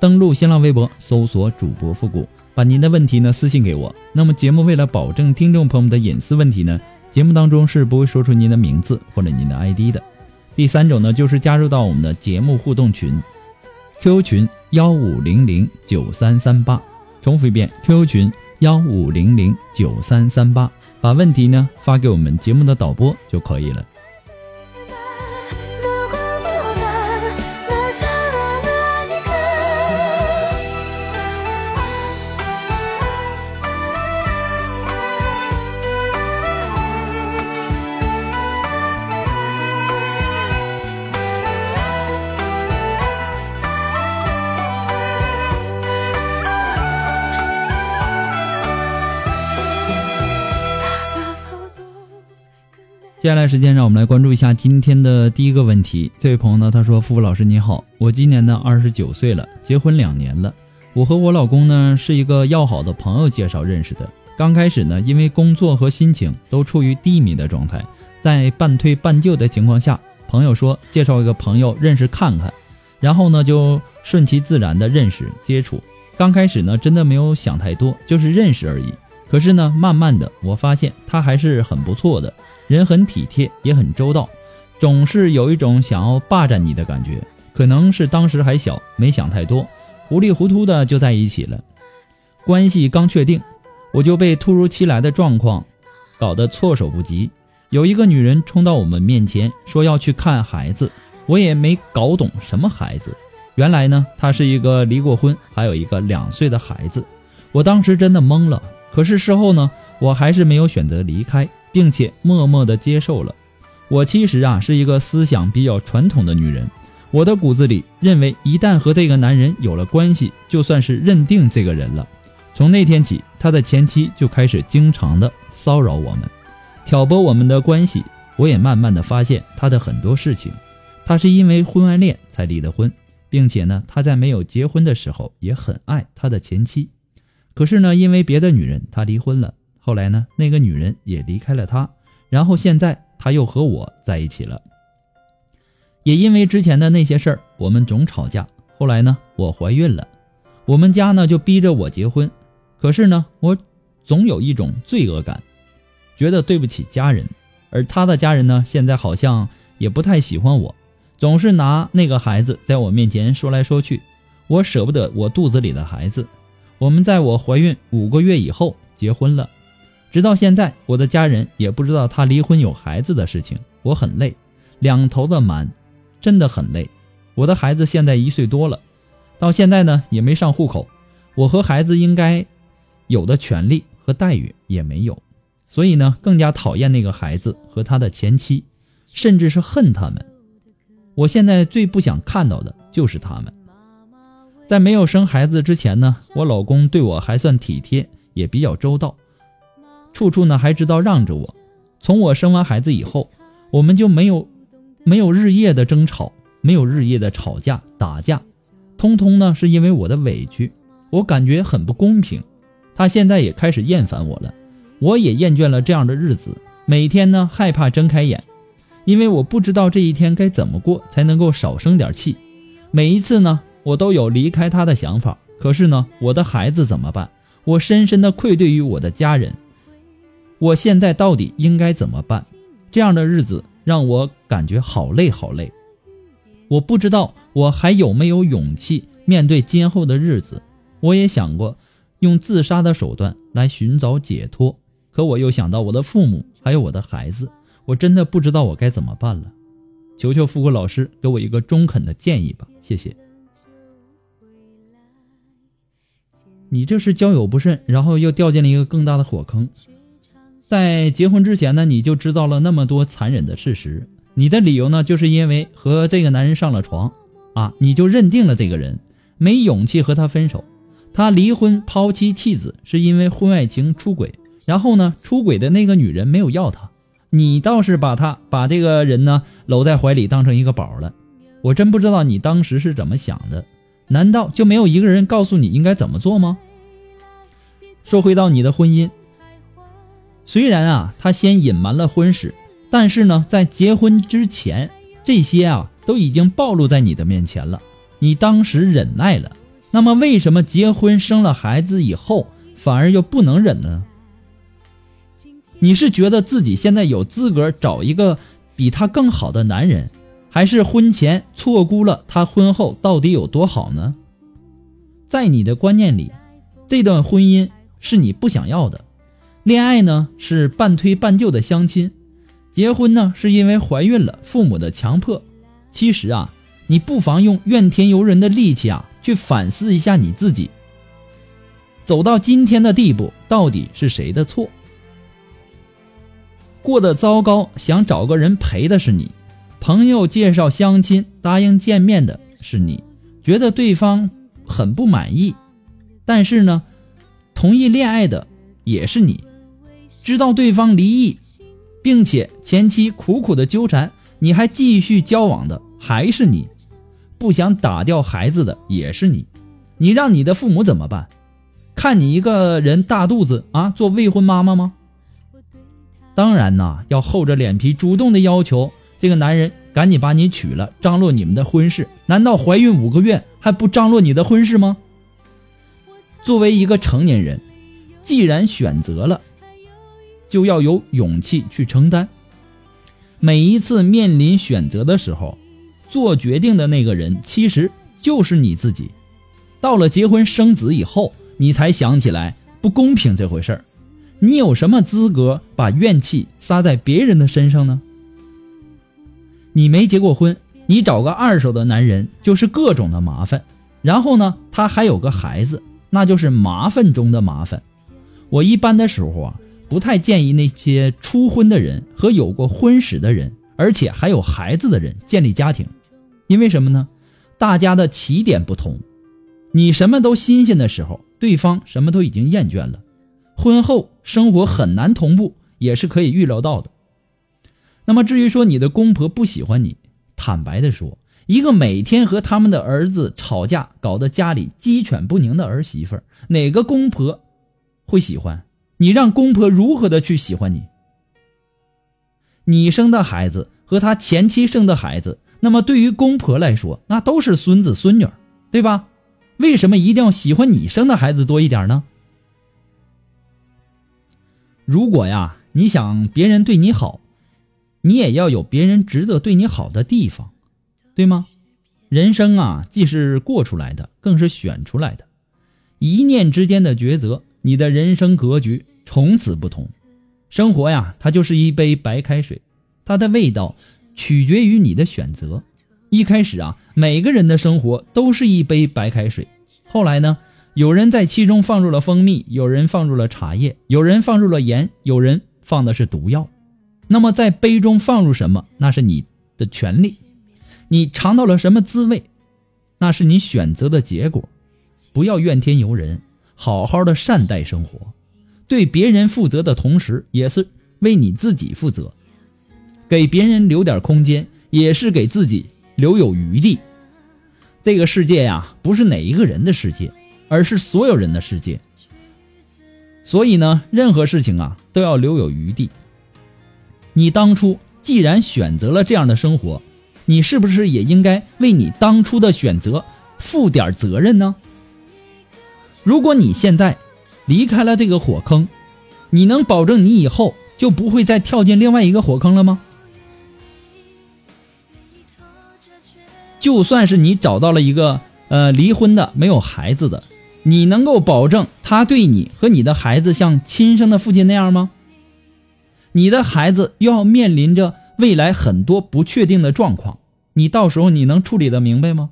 登录新浪微博，搜索主播复古，把您的问题呢私信给我。那么节目为了保证听众朋友们的隐私问题呢，节目当中是不会说出您的名字或者您的 ID 的。第三种呢，就是加入到我们的节目互动群，QQ 群幺五零零九三三八，重复一遍，QQ 群幺五零零九三三八，把问题呢发给我们节目的导播就可以了。接下来时间，让我们来关注一下今天的第一个问题。这位朋友呢，他说：“付付老师你好，我今年呢二十九岁了，结婚两年了。我和我老公呢是一个要好的朋友介绍认识的。刚开始呢，因为工作和心情都处于低迷的状态，在半推半就的情况下，朋友说介绍一个朋友认识看看，然后呢就顺其自然的认识接触。刚开始呢，真的没有想太多，就是认识而已。可是呢，慢慢的我发现他还是很不错的。”人很体贴，也很周到，总是有一种想要霸占你的感觉。可能是当时还小，没想太多，糊里糊涂的就在一起了。关系刚确定，我就被突如其来的状况搞得措手不及。有一个女人冲到我们面前，说要去看孩子，我也没搞懂什么孩子。原来呢，她是一个离过婚，还有一个两岁的孩子。我当时真的懵了。可是事后呢，我还是没有选择离开。并且默默地接受了。我其实啊是一个思想比较传统的女人，我的骨子里认为，一旦和这个男人有了关系，就算是认定这个人了。从那天起，他的前妻就开始经常的骚扰我们，挑拨我们的关系。我也慢慢的发现他的很多事情，他是因为婚外恋才离的婚，并且呢，他在没有结婚的时候也很爱他的前妻，可是呢，因为别的女人，他离婚了。后来呢，那个女人也离开了他，然后现在他又和我在一起了。也因为之前的那些事儿，我们总吵架。后来呢，我怀孕了，我们家呢就逼着我结婚。可是呢，我总有一种罪恶感，觉得对不起家人。而他的家人呢，现在好像也不太喜欢我，总是拿那个孩子在我面前说来说去。我舍不得我肚子里的孩子。我们在我怀孕五个月以后结婚了。直到现在，我的家人也不知道他离婚有孩子的事情。我很累，两头的瞒，真的很累。我的孩子现在一岁多了，到现在呢也没上户口，我和孩子应该有的权利和待遇也没有，所以呢更加讨厌那个孩子和他的前妻，甚至是恨他们。我现在最不想看到的就是他们。在没有生孩子之前呢，我老公对我还算体贴，也比较周到。处处呢还知道让着我，从我生完孩子以后，我们就没有没有日夜的争吵，没有日夜的吵架打架，通通呢是因为我的委屈，我感觉很不公平。他现在也开始厌烦我了，我也厌倦了这样的日子，每天呢害怕睁开眼，因为我不知道这一天该怎么过才能够少生点气。每一次呢，我都有离开他的想法，可是呢，我的孩子怎么办？我深深的愧对于我的家人。我现在到底应该怎么办？这样的日子让我感觉好累好累。我不知道我还有没有勇气面对今后的日子。我也想过用自杀的手段来寻找解脱，可我又想到我的父母还有我的孩子，我真的不知道我该怎么办了。求求富贵老师给我一个中肯的建议吧，谢谢。你这是交友不慎，然后又掉进了一个更大的火坑。在结婚之前呢，你就知道了那么多残忍的事实。你的理由呢，就是因为和这个男人上了床，啊，你就认定了这个人，没勇气和他分手。他离婚抛妻弃子，是因为婚外情出轨。然后呢，出轨的那个女人没有要他，你倒是把他把这个人呢搂在怀里，当成一个宝了。我真不知道你当时是怎么想的。难道就没有一个人告诉你应该怎么做吗？说回到你的婚姻，虽然啊，他先隐瞒了婚史，但是呢，在结婚之前，这些啊都已经暴露在你的面前了。你当时忍耐了，那么为什么结婚生了孩子以后，反而又不能忍呢？你是觉得自己现在有资格找一个比他更好的男人？还是婚前错估了他婚后到底有多好呢？在你的观念里，这段婚姻是你不想要的，恋爱呢是半推半就的相亲，结婚呢是因为怀孕了，父母的强迫。其实啊，你不妨用怨天尤人的力气啊，去反思一下你自己。走到今天的地步，到底是谁的错？过得糟糕，想找个人陪的是你。朋友介绍相亲，答应见面的是你，觉得对方很不满意，但是呢，同意恋爱的也是你，知道对方离异，并且前期苦苦的纠缠，你还继续交往的还是你，不想打掉孩子的也是你，你让你的父母怎么办？看你一个人大肚子啊，做未婚妈妈吗？当然呐，要厚着脸皮主动的要求。这个男人赶紧把你娶了，张罗你们的婚事。难道怀孕五个月还不张罗你的婚事吗？作为一个成年人，既然选择了，就要有勇气去承担。每一次面临选择的时候，做决定的那个人其实就是你自己。到了结婚生子以后，你才想起来不公平这回事儿。你有什么资格把怨气撒在别人的身上呢？你没结过婚，你找个二手的男人就是各种的麻烦，然后呢，他还有个孩子，那就是麻烦中的麻烦。我一般的时候啊，不太建议那些初婚的人和有过婚史的人，而且还有孩子的人建立家庭，因为什么呢？大家的起点不同，你什么都新鲜的时候，对方什么都已经厌倦了，婚后生活很难同步，也是可以预料到的。那么至于说你的公婆不喜欢你，坦白的说，一个每天和他们的儿子吵架，搞得家里鸡犬不宁的儿媳妇，哪个公婆会喜欢？你让公婆如何的去喜欢你？你生的孩子和他前妻生的孩子，那么对于公婆来说，那都是孙子孙女，对吧？为什么一定要喜欢你生的孩子多一点呢？如果呀，你想别人对你好。你也要有别人值得对你好的地方，对吗？人生啊，既是过出来的，更是选出来的。一念之间的抉择，你的人生格局从此不同。生活呀，它就是一杯白开水，它的味道取决于你的选择。一开始啊，每个人的生活都是一杯白开水。后来呢，有人在其中放入了蜂蜜，有人放入了茶叶，有人放入了盐，有人放的是毒药。那么，在杯中放入什么，那是你的权利；你尝到了什么滋味，那是你选择的结果。不要怨天尤人，好好的善待生活，对别人负责的同时，也是为你自己负责。给别人留点空间，也是给自己留有余地。这个世界呀，不是哪一个人的世界，而是所有人的世界。所以呢，任何事情啊，都要留有余地。你当初既然选择了这样的生活，你是不是也应该为你当初的选择负点责任呢？如果你现在离开了这个火坑，你能保证你以后就不会再跳进另外一个火坑了吗？就算是你找到了一个呃离婚的没有孩子的，你能够保证他对你和你的孩子像亲生的父亲那样吗？你的孩子又要面临着未来很多不确定的状况，你到时候你能处理的明白吗？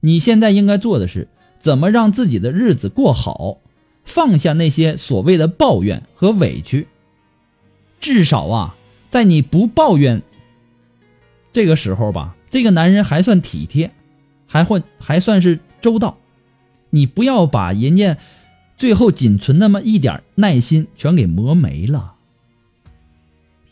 你现在应该做的是怎么让自己的日子过好，放下那些所谓的抱怨和委屈。至少啊，在你不抱怨这个时候吧，这个男人还算体贴，还会还算是周到。你不要把人家最后仅存那么一点耐心全给磨没了。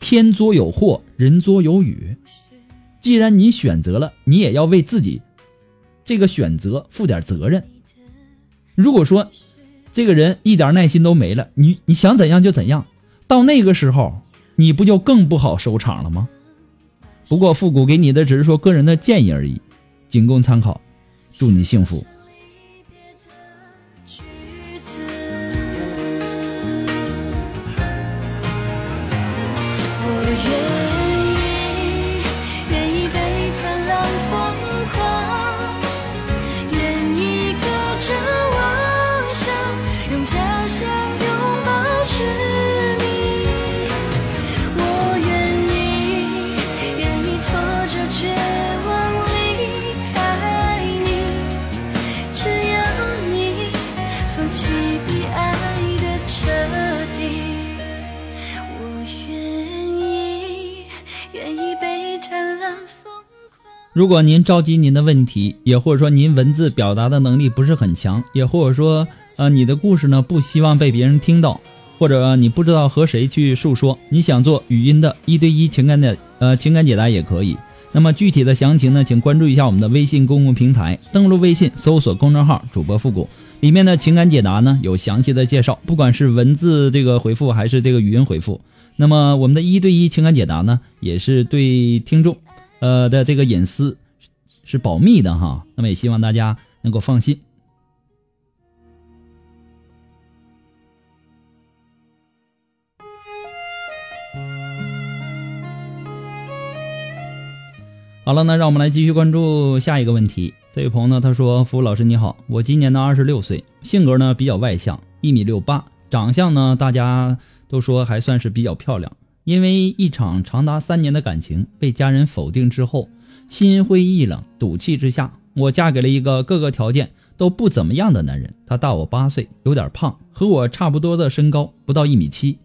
天作有祸，人作有雨。既然你选择了，你也要为自己这个选择负点责任。如果说这个人一点耐心都没了，你你想怎样就怎样。到那个时候，你不就更不好收场了吗？不过复古给你的只是说个人的建议而已，仅供参考。祝你幸福。如果您着急您的问题，也或者说您文字表达的能力不是很强，也或者说呃你的故事呢不希望被别人听到，或者你不知道和谁去诉说，你想做语音的一对一情感的呃情感解答也可以。那么具体的详情呢，请关注一下我们的微信公共平台，登录微信搜索公众号主播复古，里面的情感解答呢有详细的介绍，不管是文字这个回复还是这个语音回复。那么我们的一对一情感解答呢，也是对听众。呃的这个隐私是保密的哈，那么也希望大家能够放心。好了，那让我们来继续关注下一个问题。这位朋友呢，他说：“服务老师你好，我今年呢二十六岁，性格呢比较外向，一米六八，长相呢大家都说还算是比较漂亮。”因为一场长达三年的感情被家人否定之后，心灰意冷，赌气之下，我嫁给了一个各个条件都不怎么样的男人。他大我八岁，有点胖，和我差不多的身高，不到一米七，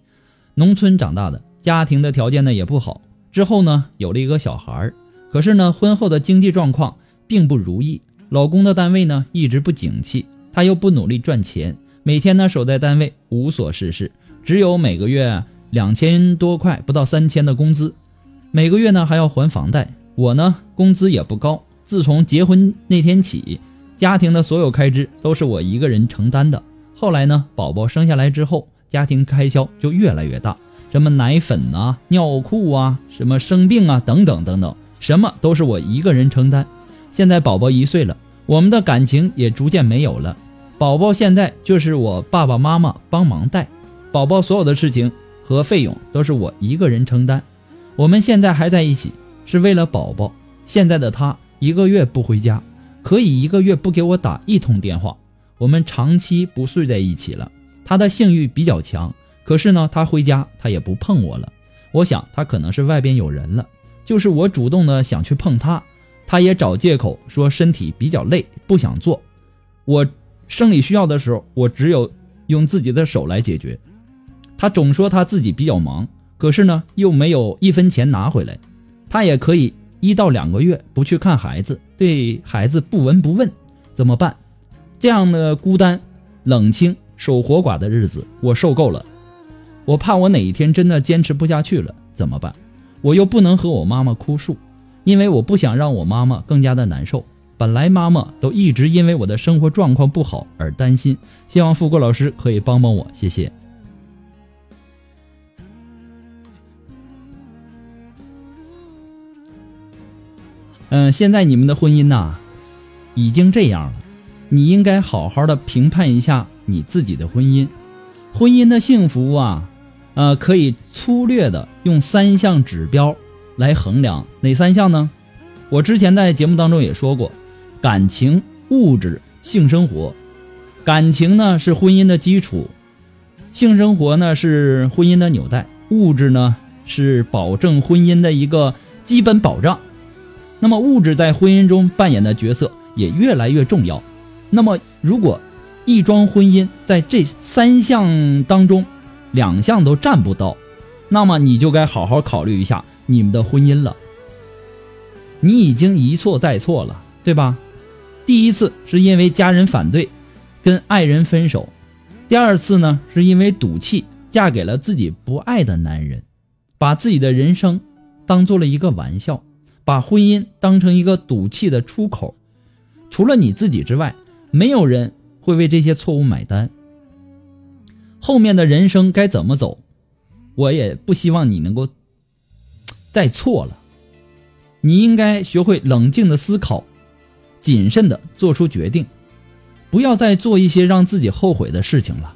农村长大的，家庭的条件呢也不好。之后呢有了一个小孩可是呢婚后的经济状况并不如意，老公的单位呢一直不景气，他又不努力赚钱，每天呢守在单位无所事事，只有每个月。两千多块，不到三千的工资，每个月呢还要还房贷。我呢工资也不高。自从结婚那天起，家庭的所有开支都是我一个人承担的。后来呢，宝宝生下来之后，家庭开销就越来越大，什么奶粉啊、尿裤啊、什么生病啊等等等等，什么都是我一个人承担。现在宝宝一岁了，我们的感情也逐渐没有了。宝宝现在就是我爸爸妈妈帮忙带，宝宝所有的事情。和费用都是我一个人承担。我们现在还在一起，是为了宝宝。现在的他一个月不回家，可以一个月不给我打一通电话。我们长期不睡在一起了。他的性欲比较强，可是呢，他回家他也不碰我了。我想他可能是外边有人了。就是我主动的想去碰他，他也找借口说身体比较累，不想做。我生理需要的时候，我只有用自己的手来解决。他总说他自己比较忙，可是呢又没有一分钱拿回来。他也可以一到两个月不去看孩子，对孩子不闻不问，怎么办？这样的孤单、冷清、守活寡的日子，我受够了。我怕我哪一天真的坚持不下去了，怎么办？我又不能和我妈妈哭诉，因为我不想让我妈妈更加的难受。本来妈妈都一直因为我的生活状况不好而担心，希望富贵老师可以帮帮我，谢谢。嗯，现在你们的婚姻呐，已经这样了，你应该好好的评判一下你自己的婚姻。婚姻的幸福啊，呃，可以粗略的用三项指标来衡量，哪三项呢？我之前在节目当中也说过，感情、物质、性生活，感情呢是婚姻的基础，性生活呢是婚姻的纽带，物质呢是保证婚姻的一个基本保障。那么物质在婚姻中扮演的角色也越来越重要。那么如果一桩婚姻在这三项当中，两项都占不到，那么你就该好好考虑一下你们的婚姻了。你已经一错再错了，对吧？第一次是因为家人反对，跟爱人分手；第二次呢，是因为赌气嫁给了自己不爱的男人，把自己的人生当做了一个玩笑，把婚姻当成一个赌气的出口。除了你自己之外，没有人会为这些错误买单。后面的人生该怎么走，我也不希望你能够再错了。你应该学会冷静的思考，谨慎的做出决定，不要再做一些让自己后悔的事情了。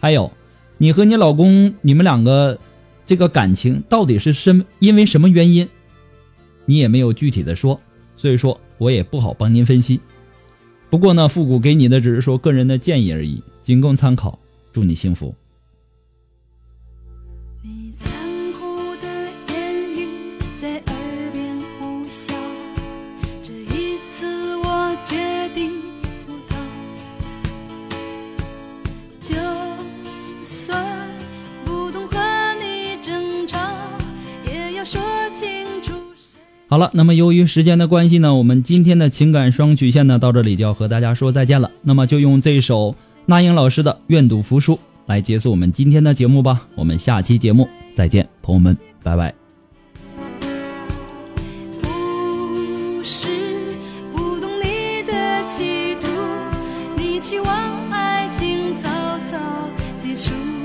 还有，你和你老公，你们两个这个感情到底是什因为什么原因？你也没有具体的说，所以说我也不好帮您分析。不过呢，复古给你的只是说个人的建议而已，仅供参考。祝你幸福。好了，那么由于时间的关系呢，我们今天的情感双曲线呢，到这里就要和大家说再见了。那么就用这首那英老师的《愿赌服输》来结束我们今天的节目吧。我们下期节目再见，朋友们，拜拜。期望爱情早早结束。